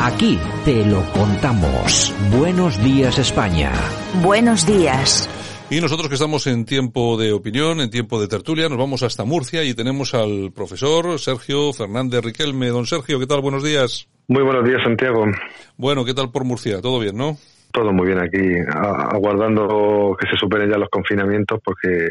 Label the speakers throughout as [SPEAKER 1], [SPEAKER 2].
[SPEAKER 1] Aquí te lo contamos. Buenos días España.
[SPEAKER 2] Buenos días.
[SPEAKER 3] Y nosotros que estamos en tiempo de opinión, en tiempo de tertulia, nos vamos hasta Murcia y tenemos al profesor Sergio Fernández Riquelme. Don Sergio, ¿qué tal? Buenos días.
[SPEAKER 4] Muy buenos días, Santiago.
[SPEAKER 3] Bueno, ¿qué tal por Murcia? ¿Todo bien, no?
[SPEAKER 4] Todo muy bien aquí, aguardando que se superen ya los confinamientos porque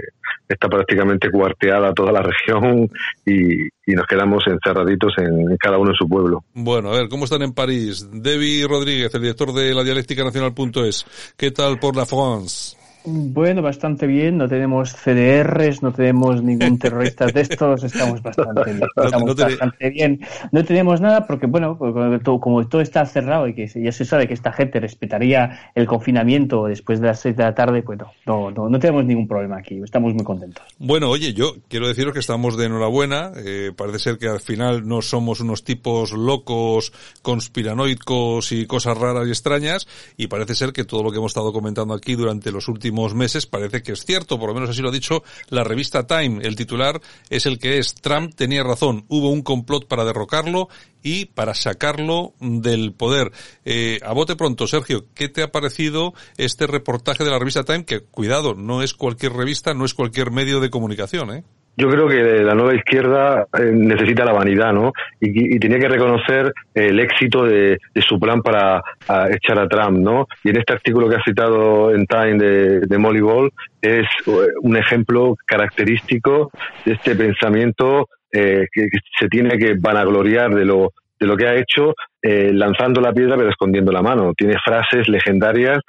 [SPEAKER 4] está prácticamente cuarteada toda la región y, nos quedamos encerraditos en, cada uno en su pueblo.
[SPEAKER 3] Bueno, a ver, ¿cómo están en París? Debbie Rodríguez, el director de la dialéctica nacional.es. ¿Qué tal por la France?
[SPEAKER 5] Bueno, bastante bien. No tenemos CDRs, no tenemos ningún terrorista de estos. Estamos bastante bien. Estamos bastante bien. No tenemos nada porque, bueno, pues, como todo está cerrado y que ya se sabe que esta gente respetaría el confinamiento después de las seis de la tarde, pues no, no, no, tenemos ningún problema aquí. Estamos muy contentos.
[SPEAKER 3] Bueno, oye, yo quiero deciros que estamos de enhorabuena. Eh, parece ser que al final no somos unos tipos locos, conspiranoicos y cosas raras y extrañas. Y parece ser que todo lo que hemos estado comentando aquí durante los últimos meses parece que es cierto, por lo menos así lo ha dicho la revista Time. El titular es el que es Trump tenía razón, hubo un complot para derrocarlo y para sacarlo del poder. Eh, a bote pronto, Sergio, ¿qué te ha parecido este reportaje de la revista Time? Que cuidado, no es cualquier revista, no es cualquier medio de comunicación, ¿eh?
[SPEAKER 4] Yo creo que la nueva izquierda eh, necesita la vanidad, ¿no? Y, tenía que reconocer el éxito de, su plan para echar a Trump, ¿no? Y en este artículo que ha citado en Time de, Molly Ball es eh, un ejemplo característico de este pensamiento eh, que, se tiene que vanagloriar de lo de lo que ha hecho lanzando la piedra pero escondiendo la mano. Tiene frases legendarias,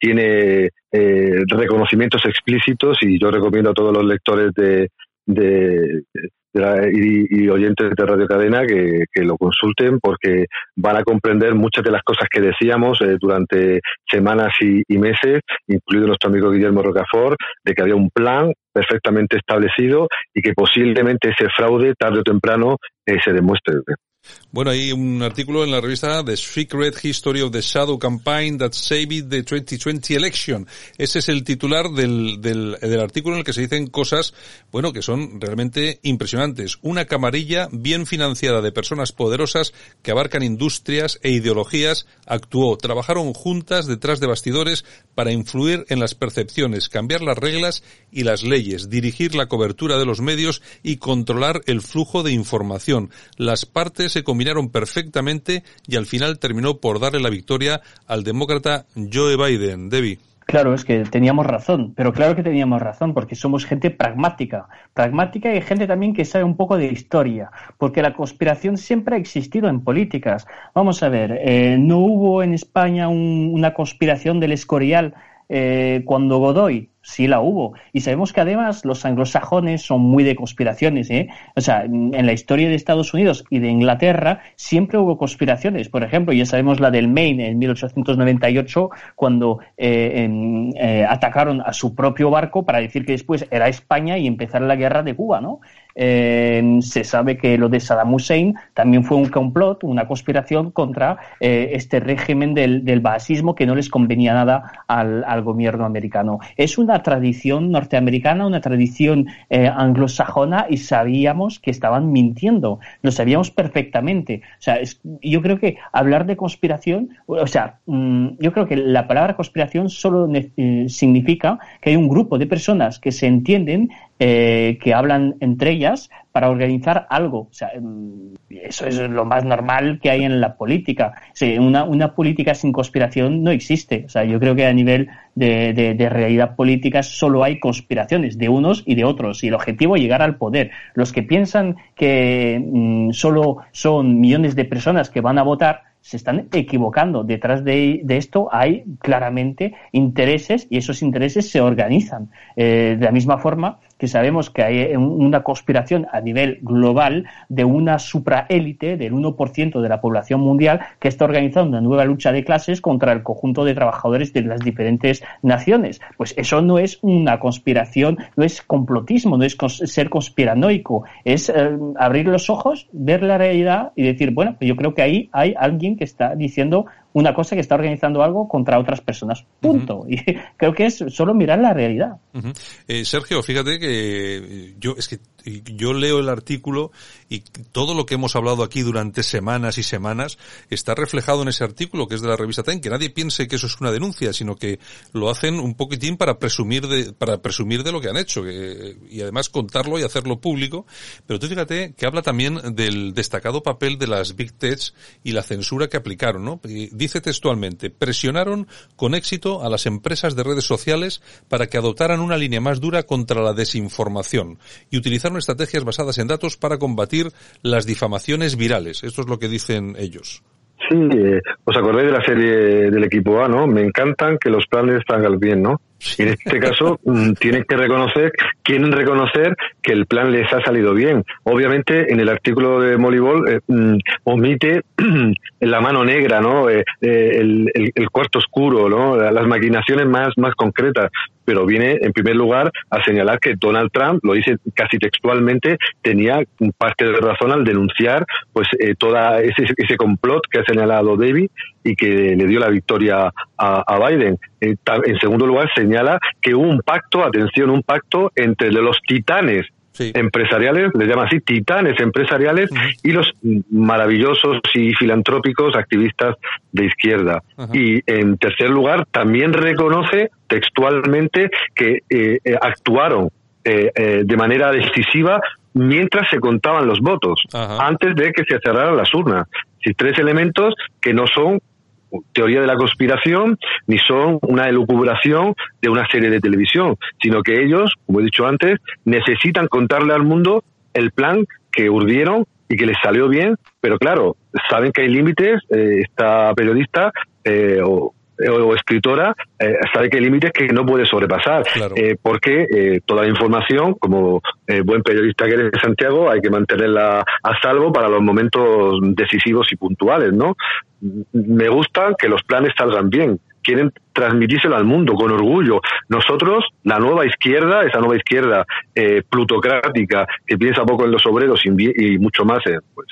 [SPEAKER 4] tiene reconocimientos explícitos y yo recomiendo a todos los lectores de, de, y, oyentes de Radio Cadena que, lo consulten porque van a comprender muchas de las cosas que decíamos eh, durante semanas y, meses, incluido nuestro amigo Guillermo Rocafort, de que había un plan perfectamente establecido y que posiblemente ese fraude tarde o temprano eh, se demuestre.
[SPEAKER 3] Bueno, hay un artículo en la revista The Secret History of the Shadow Campaign That Saved the 2020 Election. Ese es el titular del, del, del, artículo en el que se dicen cosas, bueno, que son realmente impresionantes. Una camarilla bien financiada de personas poderosas que abarcan industrias e ideologías actuó. Trabajaron juntas detrás de bastidores para influir en las percepciones, cambiar las reglas y las leyes, dirigir la cobertura de los medios y controlar el flujo de información. Las partes se combinaron perfectamente y al final terminó por darle la victoria al demócrata Joe Biden. Debbie.
[SPEAKER 5] Claro, es que teníamos razón, pero claro que teníamos razón, porque somos gente pragmática, pragmática y gente también que sabe un poco de historia, porque la conspiración siempre ha existido en políticas. Vamos a ver, eh, no hubo en España una conspiración del Escorial eh, cuando Godoy sí la hubo. Y sabemos que además los anglosajones son muy de conspiraciones. ¿eh? O sea, en la historia de Estados Unidos y de Inglaterra siempre hubo conspiraciones. Por ejemplo, ya sabemos la del Maine en 1898, cuando eh, eh, atacaron a su propio barco para decir que después era España y empezar la guerra de Cuba. ¿no? Se sabe que lo de Saddam Hussein también fue un complot, una conspiración contra este régimen del, del basismo que no les convenía nada al, al gobierno americano. Es una tradición norteamericana, una tradición eh, anglosajona y sabíamos que estaban mintiendo, lo sabíamos perfectamente. O sea, yo creo que hablar de conspiración, o sea, mm, yo creo que la palabra conspiración solo eh, significa que hay un grupo de personas que se entienden eh, que hablan entre ellas para organizar algo. O sea, mm, eso es lo más normal que hay en la política. una, una política sin conspiración no existe. O sea, yo creo que a nivel de, de, realidad política solo hay conspiraciones de unos y de otros. Y el objetivo es llegar al poder. Los que piensan que mm, solo son millones de personas que van a votar, se están equivocando. Detrás de, esto hay claramente intereses y esos intereses se organizan. Eh, de la misma forma que sabemos que hay una conspiración a nivel global de una supraélite del 1% de la población mundial que está organizando una nueva lucha de clases contra el conjunto de trabajadores de las diferentes naciones. Pues eso no es una conspiración, no es complotismo, no es ser conspiranoico, es eh, abrir los ojos, ver la realidad y decir, bueno, yo creo que ahí hay alguien que está diciendo una cosa que está organizando algo contra otras personas. Punto. Y creo que es solo mirar la realidad.
[SPEAKER 3] eh, Sergio, fíjate que yo es que yo leo el artículo y todo lo que hemos hablado aquí durante semanas y semanas está reflejado en ese artículo que es de la revista Time. Que nadie piense que eso es una denuncia, sino que lo hacen un poquitín para presumir de para presumir de lo que han hecho que, y además contarlo y hacerlo público. Pero tú fíjate que habla también del destacado papel de las big techs y la censura que aplicaron, ¿no? Dice textualmente, presionaron con éxito a las empresas de redes sociales para que adoptaran una línea más dura contra la desinformación y utilizaron estrategias basadas en datos para combatir las difamaciones virales. Esto es lo que dicen ellos.
[SPEAKER 4] Sí, eh, os acordáis de la serie del equipo A, ¿no? Me encantan que los planes salgan bien, ¿no? En este caso mm, tienen que reconocer, quieren reconocer que el plan les ha salido bien. Obviamente en el artículo de Molibol eh, mm, omite la mano negra, ¿no? Eh, eh, el, el, el, cuarto oscuro, ¿no? Las maquinaciones más, más concretas. Pero viene en primer lugar a señalar que Donald Trump, lo dice casi textualmente, tenía parte de razón al denunciar pues eh, toda ese, ese complot que ha señalado David y que le dio la victoria a, Biden. En, en segundo lugar, señala que hubo un pacto, atención, un pacto entre los titanes Sí. empresariales, les llama así, titanes empresariales uh -huh. y los maravillosos y filantrópicos activistas de izquierda. Uh -huh. Y en tercer lugar, también reconoce textualmente que eh, eh, actuaron eh, de manera decisiva mientras se contaban los votos, uh -huh. antes de que se cerraran las urnas. Si tres elementos que no son teoría de la conspiración ni son una elucubración de una serie de televisión, sino que ellos, como he dicho antes, necesitan contarle al mundo el plan que urdieron y que les salió bien, pero claro, saben que hay límites, eh, esta periodista eh, o, o, escritora eh, sabe que hay límites que no puede sobrepasar, claro. eh, porque eh, toda la información, como eh, buen periodista que eres de Santiago, hay que mantenerla a salvo para los momentos decisivos y puntuales, ¿no? Me gusta que los planes salgan bien, quieren transmitírselo al mundo con orgullo. Nosotros, la nueva izquierda, esa nueva izquierda eh, plutocrática que piensa poco en los obreros y, mucho más en, pues,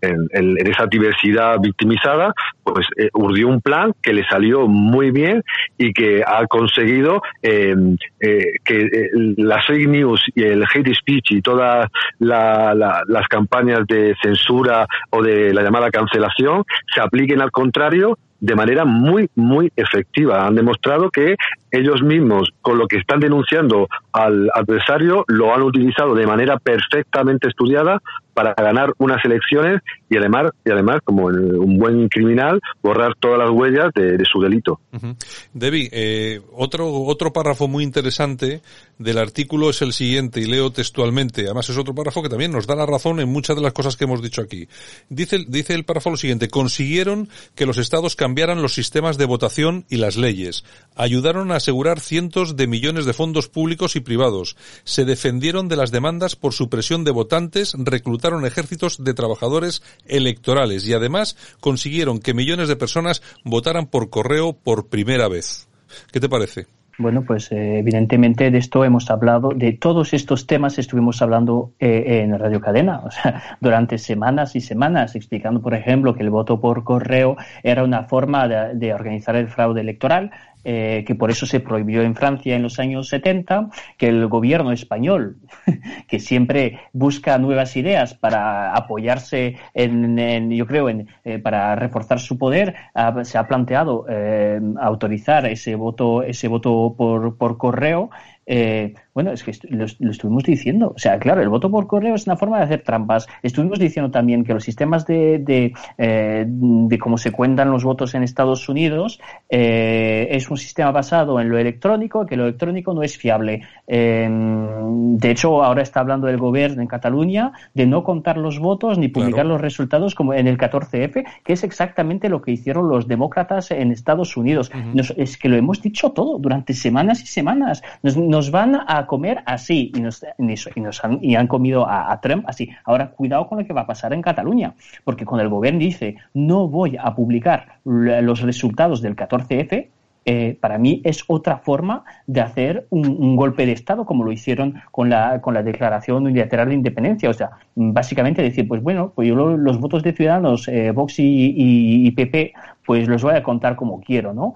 [SPEAKER 4] en, esa diversidad victimizada, pues eh, urdió un plan que le salió muy bien y que ha conseguido eh, que las fake news y el hate speech y todas la, las campañas de censura o de la llamada cancelación se apliquen al contrario de manera muy, muy efectiva. Han demostrado que ellos mismos, con lo que están denunciando al adversario, lo han utilizado de manera perfectamente estudiada para ganar unas elecciones y además, y además como un buen criminal, borrar todas las huellas de, de su delito.
[SPEAKER 3] Uh -huh. Debbie, eh, otro, otro párrafo muy interesante del artículo es el siguiente, y leo textualmente. Además, es otro párrafo que también nos da la razón en muchas de las cosas que hemos dicho aquí. Dice, dice el párrafo lo siguiente, consiguieron que los estados cambiaran los sistemas de votación y las leyes. Ayudaron a asegurar cientos de millones de fondos públicos y privados. Se defendieron de las demandas por supresión de votantes, ejércitos de trabajadores electorales y además consiguieron que millones de personas votaran por correo por primera vez. ¿Qué te parece?
[SPEAKER 5] Bueno, pues eh, evidentemente de esto hemos hablado, de todos estos temas estuvimos hablando eh, en Radio Cadena, o sea, durante semanas y semanas, explicando, por ejemplo, que el voto por correo era una forma de organizar el fraude electoral, eh, que por eso se prohibió en Francia en los años 70, que el gobierno español, que siempre busca nuevas ideas para apoyarse en, yo creo, en, eh, para reforzar su poder, se ha planteado eh, autorizar ese voto, ese voto por, por correo eh, bueno, es que lo, lo, estuvimos diciendo. O sea, claro, el voto por correo es una forma de hacer trampas. Estuvimos diciendo también que los sistemas de, de, eh, de cómo se cuentan los votos en Estados Unidos eh, es un sistema basado en lo electrónico, que lo electrónico no es fiable. de hecho, ahora está hablando el gobierno en Cataluña de no contar los votos ni publicar claro. los resultados como en el 14F, que es exactamente lo que hicieron los demócratas en Estados Unidos. Uh -huh. Nos, es que lo hemos dicho todo durante semanas y semanas. Nos, nos van a comer así y nos, y nos han, y han comido a, Trump así. Ahora, cuidado con lo que va a pasar en Cataluña, porque cuando el gobierno dice no voy a publicar los resultados del 14F, eh, para mí es otra forma de hacer un, golpe de Estado, como lo hicieron con la, con la Declaración Unilateral de Independencia. O sea, básicamente decir, pues bueno, pues yo los votos de Ciudadanos, eh, Vox y, PP, pues los voy a contar como quiero, ¿no?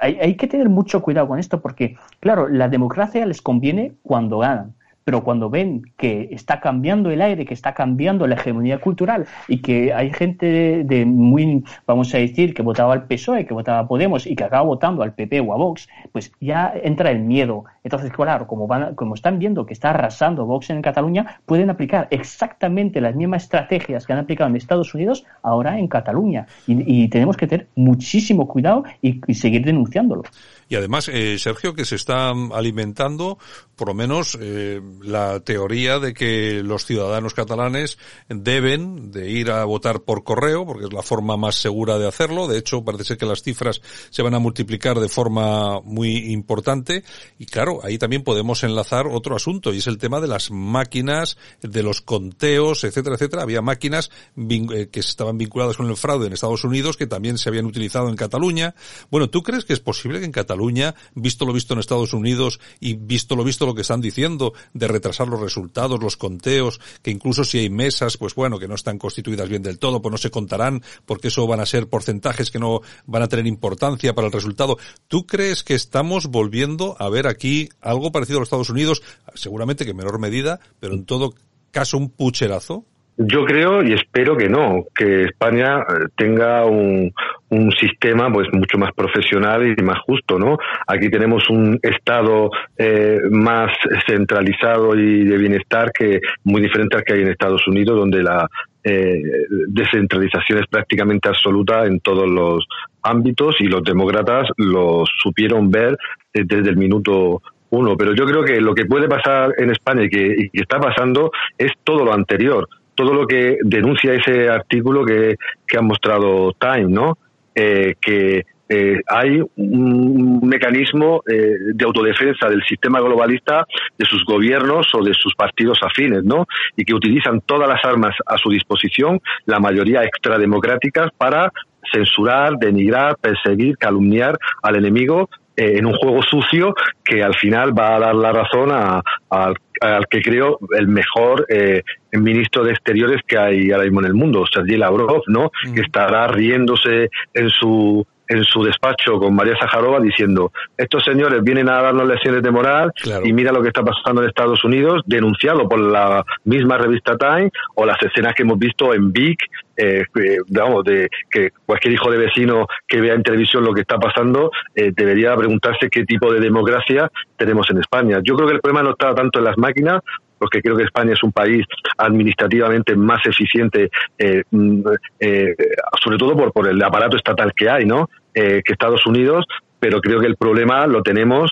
[SPEAKER 5] Hay, hay que tener mucho cuidado con esto porque, claro, la democracia les conviene cuando ganan pero cuando ven que está cambiando el aire, que está cambiando la hegemonía cultural y que hay gente de, muy, vamos a decir, que votaba al PSOE, que votaba a Podemos y que acaba votando al PP o a Vox, pues ya entra el miedo. Entonces, claro, como, van, como están viendo que está arrasando Vox en Cataluña, pueden aplicar exactamente las mismas estrategias que han aplicado en Estados Unidos ahora en Cataluña. Y, tenemos que tener muchísimo cuidado y seguir denunciándolo.
[SPEAKER 3] Y además, eh, Sergio, que se está alimentando, por lo menos, eh, la teoría de que los ciudadanos catalanes deben de ir a votar por correo, porque es la forma más segura de hacerlo. De hecho, parece ser que las cifras se van a multiplicar de forma muy importante. Y claro, ahí también podemos enlazar otro asunto, y es el tema de las máquinas, de los conteos, etcétera, etcétera. Había máquinas eh, que estaban vinculadas con el fraude en Estados Unidos que también se habían utilizado en Cataluña. Bueno, ¿tú crees que es posible que en Cataluña Cataluña, visto lo visto en Estados Unidos y visto lo visto lo que están diciendo de retrasar los resultados, los conteos, que incluso si hay mesas, pues bueno, que no están constituidas bien del todo, pues no se contarán porque eso van a ser porcentajes que no van a tener importancia para el resultado. ¿Tú crees que estamos volviendo a ver aquí algo parecido a los Estados Unidos? Seguramente que en menor medida, pero en todo caso un pucherazo.
[SPEAKER 4] Yo creo y espero que no, que España eh, tenga un, un sistema pues mucho más profesional y más justo, ¿no? Aquí tenemos un Estado eh, más centralizado y de bienestar que muy diferente al que hay en Estados Unidos, donde la eh, descentralización es prácticamente absoluta en todos los ámbitos y los demócratas lo supieron ver desde el minuto uno. Pero yo creo que lo que puede pasar en España y que, y que está pasando es todo lo anterior todo lo que denuncia ese artículo que, que ha mostrado Time, ¿no? Eh, que eh, hay un mecanismo eh, de autodefensa del sistema globalista de sus gobiernos o de sus partidos afines, ¿no? Y que utilizan todas las armas a su disposición, la mayoría extrademocráticas, para censurar, denigrar, perseguir, calumniar al enemigo en un juego sucio que al final va a dar la razón a, al que creo el mejor eh, ministro de Exteriores que hay ahora mismo en el mundo, Sergei Lavrov, ¿no? Que estará riéndose en su en su despacho con María Sajarova diciendo estos señores vienen a darnos lecciones de moral y mira lo que está pasando en Estados Unidos, denunciado por la misma revista Time o las escenas que hemos visto en Vic, eh, digamos, de que cualquier hijo de vecino que vea en televisión lo que está pasando eh, debería preguntarse qué tipo de democracia tenemos en España. Yo creo que el problema no está tanto en las máquinas porque creo que España es un país administrativamente más eficiente, eh, mm, eh, sobre todo por, por el aparato estatal que hay, ¿no? Eh, que Estados Unidos, pero creo que el problema lo tenemos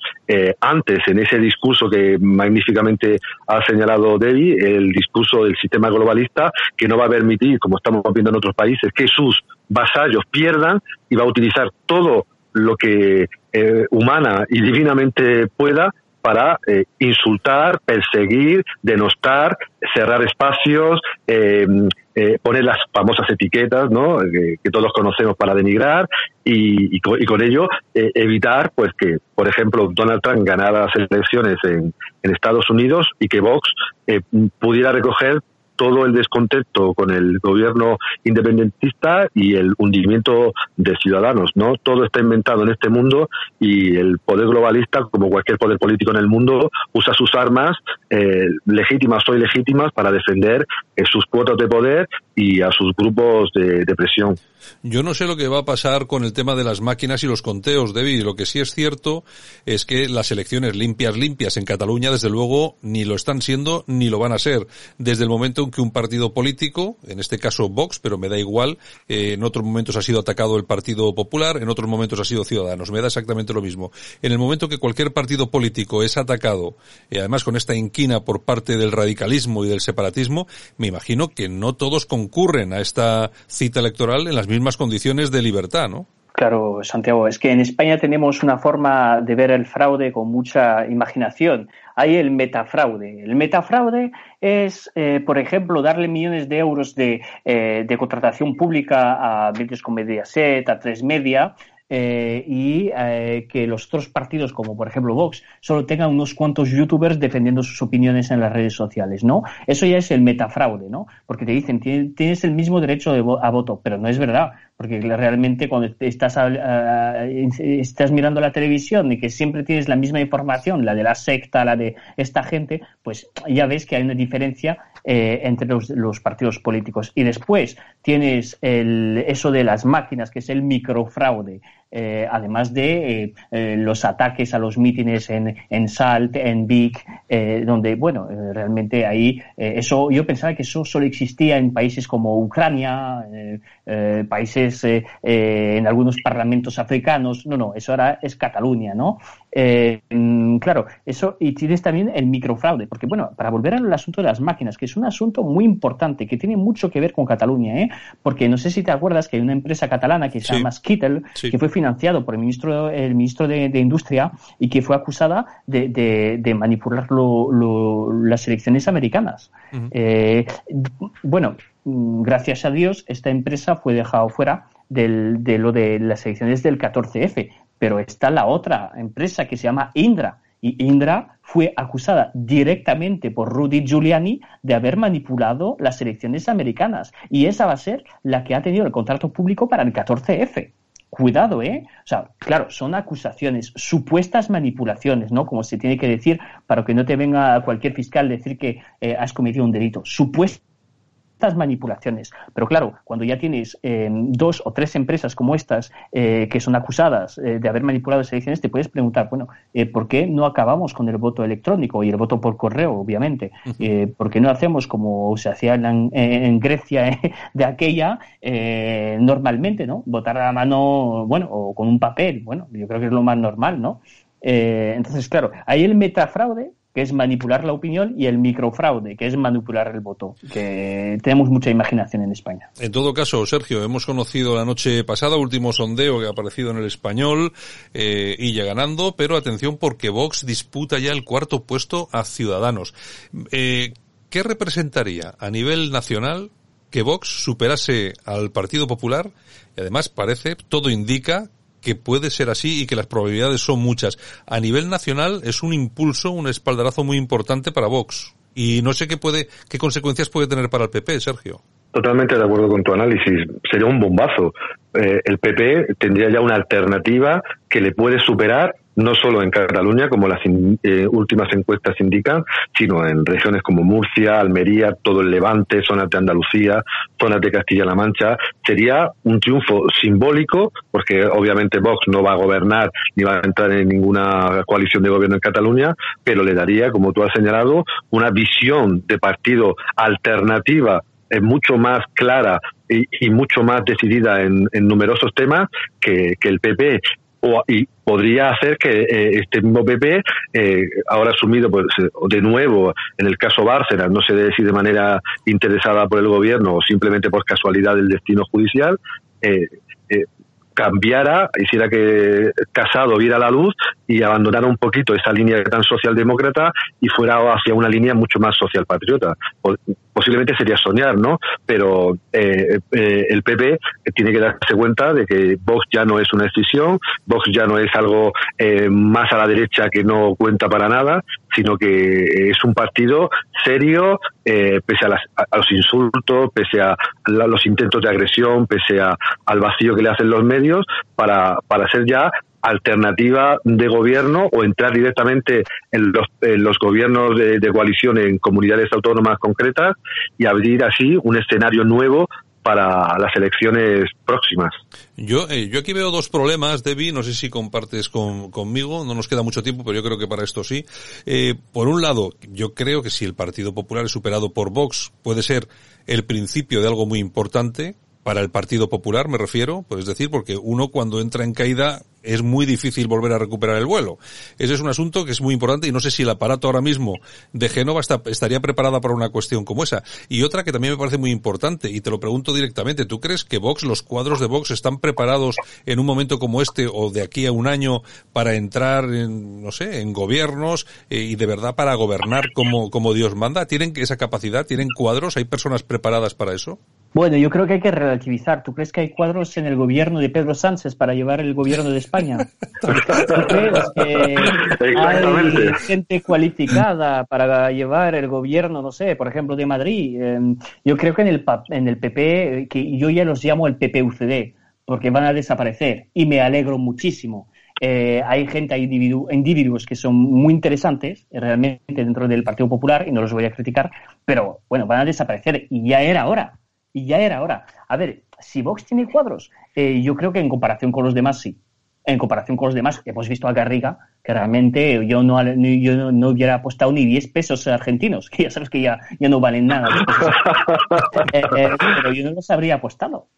[SPEAKER 4] antes, en ese discurso que magníficamente ha señalado Debbie, el discurso del sistema globalista, que no va a permitir, como estamos viendo en otros países, que sus vasallos pierdan y va a utilizar todo lo que humana y divinamente pueda para eh, insultar, perseguir, denostar, cerrar espacios, eh, eh, poner las famosas etiquetas ¿no? que, todos conocemos para denigrar y, con, ello evitar pues que, por ejemplo, Donald Trump ganara las elecciones en, en Estados Unidos y que Vox pudiera recoger todo el descontento con el gobierno independentista y el hundimiento de ciudadanos, ¿no? Todo está inventado en este mundo y el poder globalista, como cualquier poder político en el mundo, usa sus armas eh, legítimas o ilegítimas para defender eh, sus cuotas de poder y a sus grupos de, presión.
[SPEAKER 3] Yo no sé lo que va a pasar con el tema de las máquinas y los conteos, David. Lo que sí es cierto es que las elecciones limpias, limpias en Cataluña, desde luego, ni lo están siendo ni lo van a ser. Desde el momento en que un partido político, en este caso Vox, pero me da igual, eh, en otros momentos ha sido atacado el Partido Popular, en otros momentos ha sido Ciudadanos. Me da exactamente lo mismo. En el momento que cualquier partido político es atacado, y además con esta inquina por parte del radicalismo y del separatismo, me imagino que no todos con concurren a esta cita electoral en las mismas condiciones de libertad, ¿no?
[SPEAKER 5] Claro, Santiago, es que en España tenemos una forma de ver el fraude con mucha imaginación. Hay el metafraude. El metafraude es, eh, por ejemplo, darle millones de euros de, eh, de contratación pública a medios como Mediaset, a Tres Media, eh, y eh, que los otros partidos, como por ejemplo Vox, solo tengan unos cuantos youtubers defendiendo sus opiniones en las redes sociales, ¿no? Eso ya es el metafraude, ¿no? Porque te dicen, tienes el mismo derecho de a voto, pero no es verdad porque realmente cuando estás, estás mirando la televisión y que siempre tienes la misma información, la de la secta, la de esta gente, pues ya ves que hay una diferencia eh, entre los, partidos políticos. Y después tienes el, eso de las máquinas, que es el microfraude. Eh, además de eh, los ataques a los mítines en, en Salt, en Vic, donde, bueno, realmente ahí, eso, yo pensaba que eso solo existía en países como Ucrania, países eh, eh, en algunos parlamentos africanos. No, no, eso ahora es Cataluña, ¿no? Eh, mm, claro, eso, y tienes también el microfraude, porque bueno, para volver al asunto de las máquinas, que es un asunto muy importante, que tiene mucho que ver con Cataluña, ¿eh? porque no sé si te acuerdas que hay una empresa catalana que se llama Skittle, que fue financiado por el ministro, el ministro de, Industria y que fue acusada de, manipular las elecciones americanas. bueno, Mm, gracias a Dios, esta empresa fue dejada fuera del, de lo de las elecciones del 14F. Pero está la otra empresa que se llama Indra. Y Indra fue acusada directamente por Rudy Giuliani de haber manipulado las elecciones americanas. Y esa va a ser la que ha tenido el contrato público para el 14F. Cuidado, ¿eh? O sea, claro, son acusaciones, supuestas manipulaciones, ¿no? Como se tiene que decir para que no te venga cualquier fiscal decir que eh, has cometido un delito. Supuestas manipulaciones. Pero claro, cuando ya tienes eh, dos o tres empresas como estas eh, que son acusadas eh, de haber manipulado las elecciones, te puedes preguntar, bueno, ¿por qué no acabamos con el voto electrónico y el voto por correo, obviamente? ¿Por qué no hacemos como se hacía en, Grecia de aquella normalmente, ¿no? Votar a mano, bueno, o con un papel, bueno, yo creo que es lo más normal, ¿no? entonces, claro, ahí el metafraude que es manipular la opinión, y el microfraude, que es manipular el voto, que tenemos mucha imaginación en España.
[SPEAKER 3] En todo caso, Sergio, hemos conocido la noche pasada, último sondeo que ha aparecido en el español, eh, y ya ganando, pero atención porque Vox disputa ya el cuarto puesto a Ciudadanos. Eh, ¿Qué representaría a nivel nacional que Vox superase al Partido Popular? Y además parece, todo indica que puede ser así y que las probabilidades son muchas. A nivel nacional es un impulso, un espaldarazo muy importante para Vox. Y no sé qué puede, qué consecuencias puede tener para el PP, Sergio.
[SPEAKER 4] Totalmente de acuerdo con tu análisis. Sería un bombazo. Eh, el PP tendría ya una alternativa que le puede superar no solo en Cataluña, como las eh, últimas encuestas indican, sino en regiones como Murcia, Almería, todo el Levante, zonas de Andalucía, zonas de Castilla-La Mancha. Sería un triunfo simbólico, porque obviamente Vox no va a gobernar ni va a entrar en ninguna coalición de gobierno en Cataluña, pero le daría, como tú has señalado, una visión de partido alternativa eh, mucho más clara y, mucho más decidida en, numerosos temas que, que, el PP o, y podría hacer que eh, este mismo PP, eh, ahora asumido pues, de nuevo en el caso Bárcenas, no sé si de manera interesada por el gobierno o simplemente por casualidad del destino judicial, eh, cambiara, hiciera que Casado viera la luz y abandonara un poquito esa línea tan socialdemócrata y fuera hacia una línea mucho más socialpatriota. Posiblemente sería soñar, ¿no? Pero eh, eh, el PP tiene que darse cuenta de que Vox ya no es una decisión, Vox ya no es algo eh, más a la derecha que no cuenta para nada, sino que es un partido serio, pese a, los insultos, pese a los intentos de agresión, pese a, al vacío que le hacen los medios, para, para ser ya alternativa de gobierno o entrar directamente en los, los gobiernos de, coalición en comunidades autónomas concretas y abrir así un escenario nuevo para las elecciones próximas.
[SPEAKER 3] Yo, eh, yo aquí veo dos problemas, Debbie, no sé si compartes conmigo, no nos queda mucho tiempo, pero yo creo que para esto sí. Eh, por un lado, yo creo que si el Partido Popular es superado por Vox, puede ser el principio de algo muy importante, para el Partido Popular, me refiero, pues decir, porque uno cuando entra en caída es muy difícil volver a recuperar el vuelo. Ese es un asunto que es muy importante y no sé si el aparato ahora mismo de Génova está, estaría preparada para una cuestión como esa. Y otra que también me parece muy importante, y te lo pregunto directamente, ¿tú crees que Vox, los cuadros de Vox están preparados en un momento como este o de aquí a un año para entrar en, no sé, en gobiernos eh, y de verdad para gobernar como, como Dios manda? ¿Tienen esa capacidad? ¿Tienen cuadros? ¿Hay personas preparadas para eso?
[SPEAKER 5] Bueno, yo creo que hay que relativizar. ¿Tú crees que hay cuadros en el gobierno de Pedro Sánchez para llevar el gobierno de España? ¿Tú crees que hay gente cualificada para llevar el gobierno, no sé, por ejemplo, de Madrid? Em, yo creo que en el, en el PP, que yo ya los llamo el PPUCD, porque van a desaparecer y me alegro muchísimo. Eh, hay gente, hay individuos que son muy interesantes realmente dentro del Partido Popular y no los voy a criticar, pero bueno, van a desaparecer y ya era hora y ya era hora. A ver, si Vox tiene cuadros, eh, yo creo que en comparación con los demás sí. En comparación con los demás, hemos visto a Garriga, que realmente yo no, yo no, hubiera apostado ni 10 pesos argentinos, que ya sabes que ya, ya no valen nada. Eh, eh, pero yo no los habría apostado.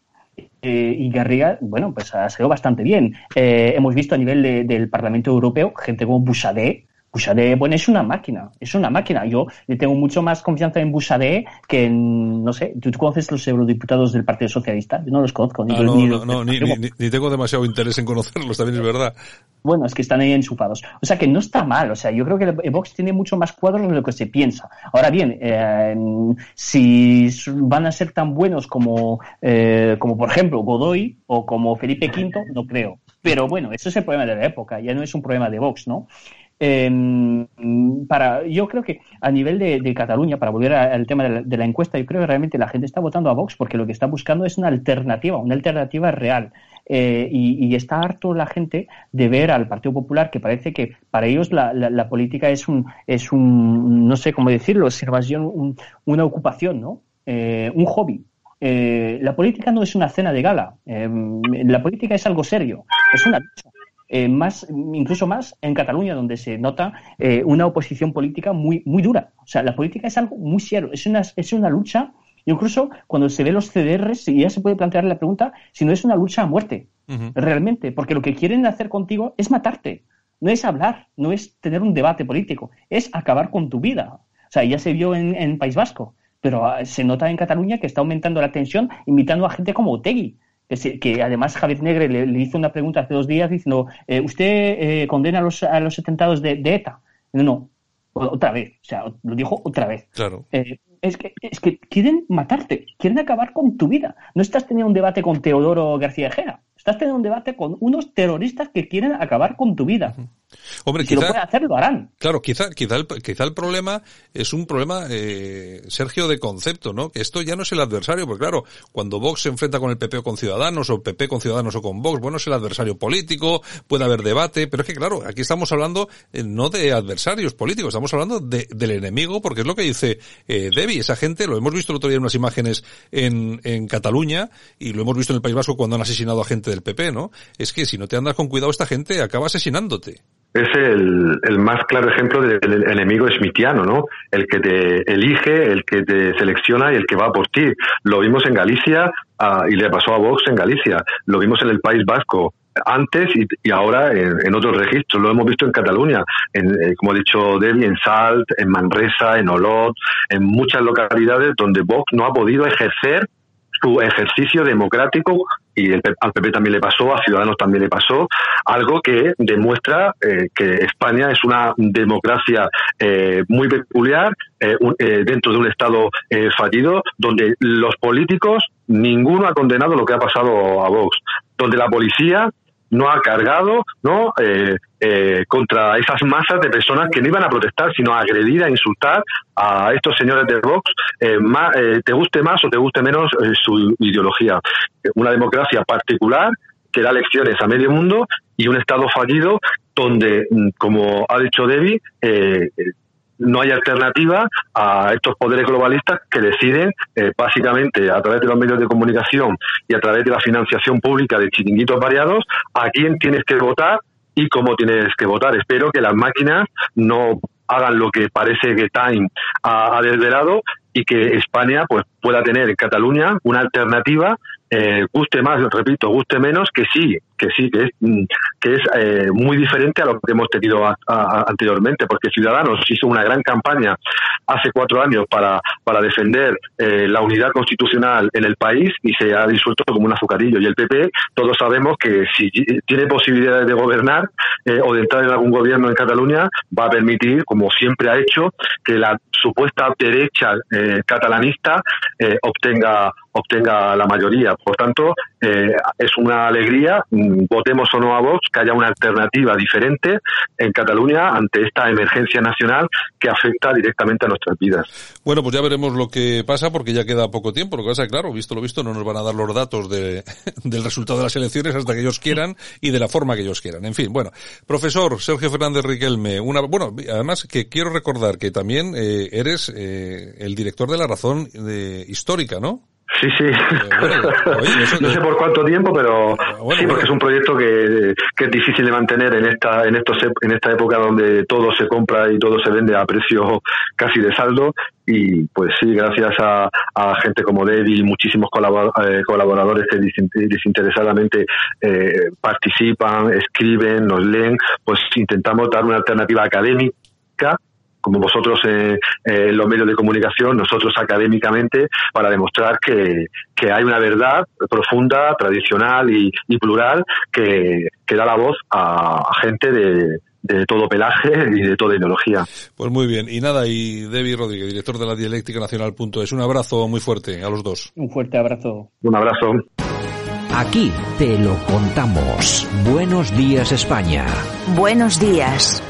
[SPEAKER 5] y Garriga, bueno, pues ha sido bastante bien. hemos visto a nivel del Parlamento Europeo gente como Bouchardet, Bouchardet, bueno, es una máquina, es una máquina. Yo le tengo mucho más confianza en Bouchardet que en, no sé, ¿tú conoces los eurodiputados del Partido Socialista? Yo no los conozco.
[SPEAKER 3] Ni, ah, no, no, ni, ni, tengo demasiado interés en conocerlos, también es verdad.
[SPEAKER 5] Bueno, es que están ahí enchufados. O sea que no está mal, o sea, yo creo que Vox tiene mucho más cuadros de lo que se piensa. Ahora bien, eh, si van a ser tan buenos como, eh, como por ejemplo Godoy o como Felipe V, no creo. Pero bueno, eso es el problema de la época, ya no es un problema de Vox, ¿no? Eh, para, yo creo que a nivel de, Cataluña, para volver al tema de la, encuesta, yo creo que realmente la gente está votando a Vox porque lo que está buscando es una alternativa, una alternativa real. Eh, y, está harto la gente de ver al Partido Popular que parece que para ellos la, política es un, es un, no sé cómo decirlo, un, una ocupación, ¿no? Eh, un hobby. Eh, la política no es una cena de gala. la política es algo serio. Es una lucha. Eh, más, incluso más en Cataluña, donde se nota eh, una oposición política muy, muy dura. O sea, la política es algo muy serio, es una, es una lucha, incluso cuando se ve los CDRs, ya se puede plantear la pregunta si no es una lucha a muerte, realmente, porque lo que quieren hacer contigo es matarte, no es hablar, no es tener un debate político, es acabar con tu vida. O sea, ya se vio en, en País Vasco, pero ah, se nota en Cataluña que está aumentando la tensión, invitando a gente como Otegui, que, además Javier Negre le, hizo una pregunta hace dos días diciendo, eh, ¿usted eh, condena a los, a los atentados de, ETA? No, no, otra vez, o sea, lo dijo otra vez.
[SPEAKER 3] Claro.
[SPEAKER 5] Eh, es, que, es que quieren matarte, quieren acabar con tu vida. No estás teniendo un debate con Teodoro García Ejera, estás teniendo un debate con unos terroristas que quieren acabar con tu vida.
[SPEAKER 3] Hombre,
[SPEAKER 5] si lo pueden hacer, lo harán.
[SPEAKER 3] Claro, quizá, quizá, el, quizá el problema es un problema, eh, Sergio, de concepto, ¿no? Que esto ya no es el adversario, porque claro, cuando Vox se enfrenta con el PP o con Ciudadanos, o PP con Ciudadanos o con Vox, bueno, es el adversario político, puede haber debate, pero es que claro, aquí estamos hablando eh, no de adversarios políticos, estamos hablando de, del enemigo, porque es lo que dice eh, Debbie, esa gente, lo hemos visto el otro día en unas imágenes en, en Cataluña, y lo hemos visto en el País Vasco cuando han asesinado a gente del PP, ¿no? Es que si no te andas con cuidado esta gente acaba asesinándote
[SPEAKER 4] es el, el, más claro ejemplo del enemigo smithiano, ¿no? El que te elige, el que te selecciona y el que va por ti. Lo vimos en Galicia ah, y le pasó a Vox en Galicia. Lo vimos en el País Vasco antes y, ahora en, otros registros. Lo hemos visto en Cataluña, en, eh, como ha dicho Debbie, en Salt, en Manresa, en Olot, en muchas localidades donde Vox no ha podido ejercer su ejercicio democrático y al PP también le pasó, a Ciudadanos también le pasó, algo que demuestra eh, que España es una democracia eh, muy peculiar eh, dentro de un Estado fallido, donde los políticos, ninguno ha condenado lo que ha pasado a Vox, donde la policía no ha cargado no eh, eh, contra esas masas de personas que no iban a protestar sino a agredir a insultar a estos señores de Vox eh, te guste más o te guste menos su ideología. Una democracia particular que da lecciones a medio mundo y un estado fallido donde mm, como ha dicho Debbie no hay alternativa a estos poderes globalistas que deciden eh, básicamente a través de los medios de comunicación y a través de la financiación pública de chiringuitos variados a quién tienes que votar y cómo tienes que votar. Espero que las máquinas no hagan lo que parece que Time ha, desvelado y que España pues pueda tener en Cataluña una alternativa eh, guste más, repito, guste menos, que sí, que sí, que es, mm, que es eh, muy diferente a lo que hemos tenido anteriormente, porque Ciudadanos hizo una gran campaña hace cuatro años para, para defender eh, la unidad constitucional en el país y se ha disuelto como un azucarillo. Y el PP, todos sabemos que si tiene posibilidades de gobernar o de entrar en algún gobierno en Cataluña, va a permitir, como siempre ha hecho, que la supuesta derecha catalanista obtenga obtenga la mayoría. Por tanto, eh, es una alegría, mm, votemos o no a Vox, que haya una alternativa diferente en Cataluña ante esta emergencia nacional que afecta directamente a nuestras vidas.
[SPEAKER 3] Bueno, pues ya veremos lo que pasa porque ya queda poco tiempo. Lo que pasa claro, visto lo visto, no nos van a dar los datos de, del resultado de las elecciones hasta que ellos quieran y de la forma que elos quieran. En fin, bueno, profesor Sergio Fernández Riquelme, una, bueno, además que quiero recordar que también eh, eres eh, el director de La Razón de, histórica, ¿no?
[SPEAKER 4] Sí, sí. no sé por cuánto tiempo, pero sí, porque es un proyecto que, es difícil de mantener en esta en estos en esta época donde todo se compra y todo se vende a precio casi de saldo y pues sí, gracias a, gente como David y muchísimos eh, colaboradores que desinteresadamente eh, participan, escriben, nos leen, pues intentamos dar una alternativa académica como vosotros eh, eh, en los medios de comunicación, nosotros académicamente, para demostrar que, hay una verdad profunda, tradicional y, plural que, da la voz a, gente de, todo pelaje y de toda ideología.
[SPEAKER 3] Pues muy bien. Y nada, y David Rodríguez, director de la Dialéctica Nacional.es. Un abrazo muy fuerte a los dos.
[SPEAKER 5] Un fuerte abrazo.
[SPEAKER 4] Un abrazo.
[SPEAKER 1] Aquí te lo contamos. Buenos días España.
[SPEAKER 2] Buenos días.